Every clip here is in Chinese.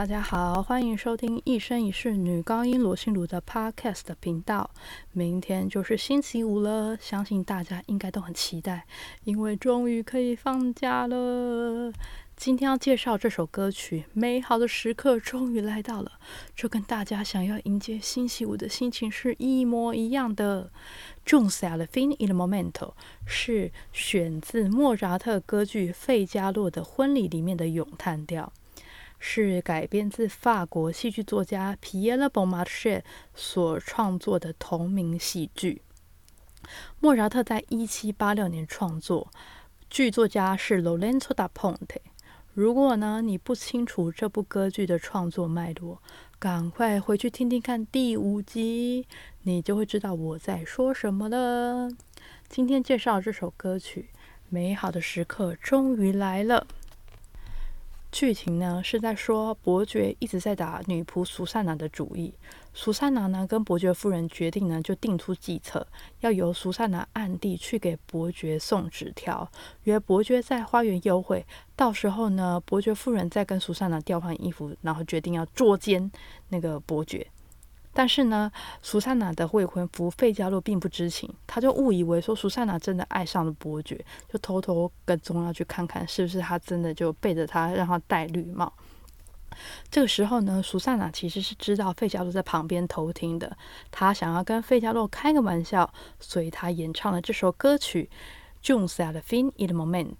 大家好，欢迎收听一生一世女高音罗心如的 Podcast 频道。明天就是星期五了，相信大家应该都很期待，因为终于可以放假了。今天要介绍这首歌曲，美好的时刻终于来到了，就跟大家想要迎接星期五的心情是一模一样的。Giunse alla fine il momento 是选自莫扎特歌剧《费加洛的婚礼》里面的咏叹调。是改编自法国戏剧作家皮耶勒·博马切所创作的同名戏剧。莫扎特在一七八六年创作，剧作家是 Lorenzo da Ponte。如果呢你不清楚这部歌剧的创作脉络，赶快回去听听看第五集，你就会知道我在说什么了。今天介绍这首歌曲，美好的时刻终于来了。剧情呢是在说伯爵一直在打女仆苏珊娜的主意。苏珊娜呢跟伯爵夫人决定呢就定出计策，要由苏珊娜暗地去给伯爵送纸条，约伯爵在花园幽会。到时候呢，伯爵夫人再跟苏珊娜调换衣服，然后决定要捉奸那个伯爵。但是呢，苏珊娜的未婚夫费加洛并不知情，他就误以为说苏珊娜真的爱上了伯爵，就偷偷跟踪要去看看是不是他真的就背着他让他戴绿帽。这个时候呢，苏珊娜其实是知道费加洛在旁边偷听的，他想要跟费加洛开个玩笑，所以他演唱了这首歌曲《Giunse alla fine il momento》。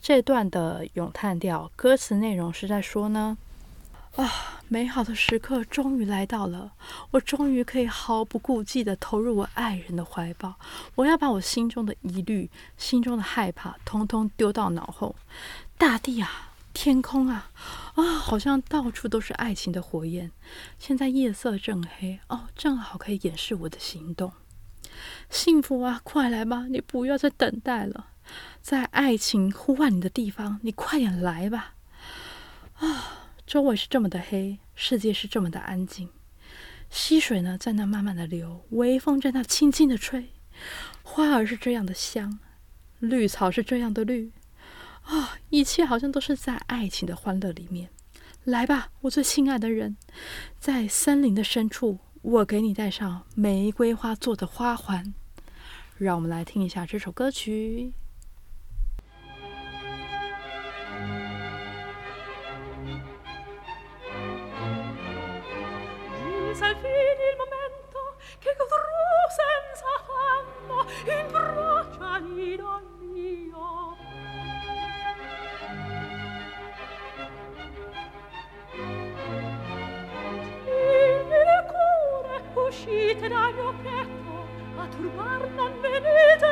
这段的咏叹调歌词内容是在说呢。啊，美好的时刻终于来到了，我终于可以毫不顾忌地投入我爱人的怀抱。我要把我心中的疑虑、心中的害怕，通通丢到脑后。大地啊，天空啊，啊，好像到处都是爱情的火焰。现在夜色正黑，哦，正好可以掩饰我的行动。幸福啊，快来吧，你不要再等待了，在爱情呼唤你的地方，你快点来吧。啊。周围是这么的黑，世界是这么的安静。溪水呢，在那慢慢的流，微风在那轻轻的吹，花儿是这样的香，绿草是这样的绿，啊，一切好像都是在爱情的欢乐里面。来吧，我最亲爱的人，在森林的深处，我给你戴上玫瑰花做的花环。让我们来听一下这首歌曲。giunse il momento che godrò senza affanno in braccia mio. Timide cure uscite dal mio petto a turbar non venite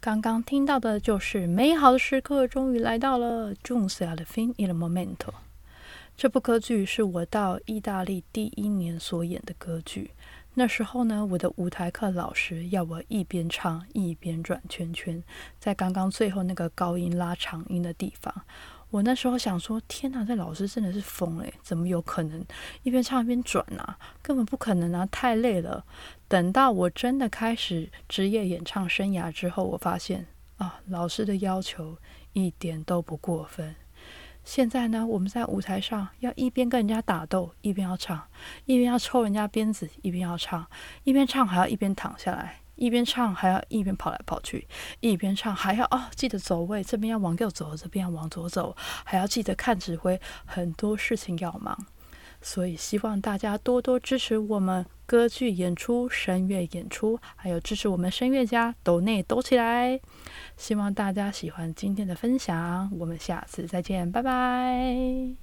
刚刚听到的就是《美好的时刻终于来到了》，June's at the fin in moment。这部歌剧是我到意大利第一年所演的歌剧。那时候呢，我的舞台课老师要我一边唱一边转圈圈，在刚刚最后那个高音拉长音的地方，我那时候想说：天哪，这老师真的是疯了，怎么有可能一边唱一边转啊？根本不可能啊，太累了。等到我真的开始职业演唱生涯之后，我发现啊，老师的要求一点都不过分。现在呢，我们在舞台上要一边跟人家打斗，一边要唱；一边要抽人家鞭子，一边要唱；一边唱还要一边躺下来。一边唱还要一边跑来跑去，一边唱还要哦记得走位，这边要往右走，这边要往左走，还要记得看指挥，很多事情要忙。所以希望大家多多支持我们歌剧演出、声乐演出，还有支持我们声乐家抖内抖起来。希望大家喜欢今天的分享，我们下次再见，拜拜。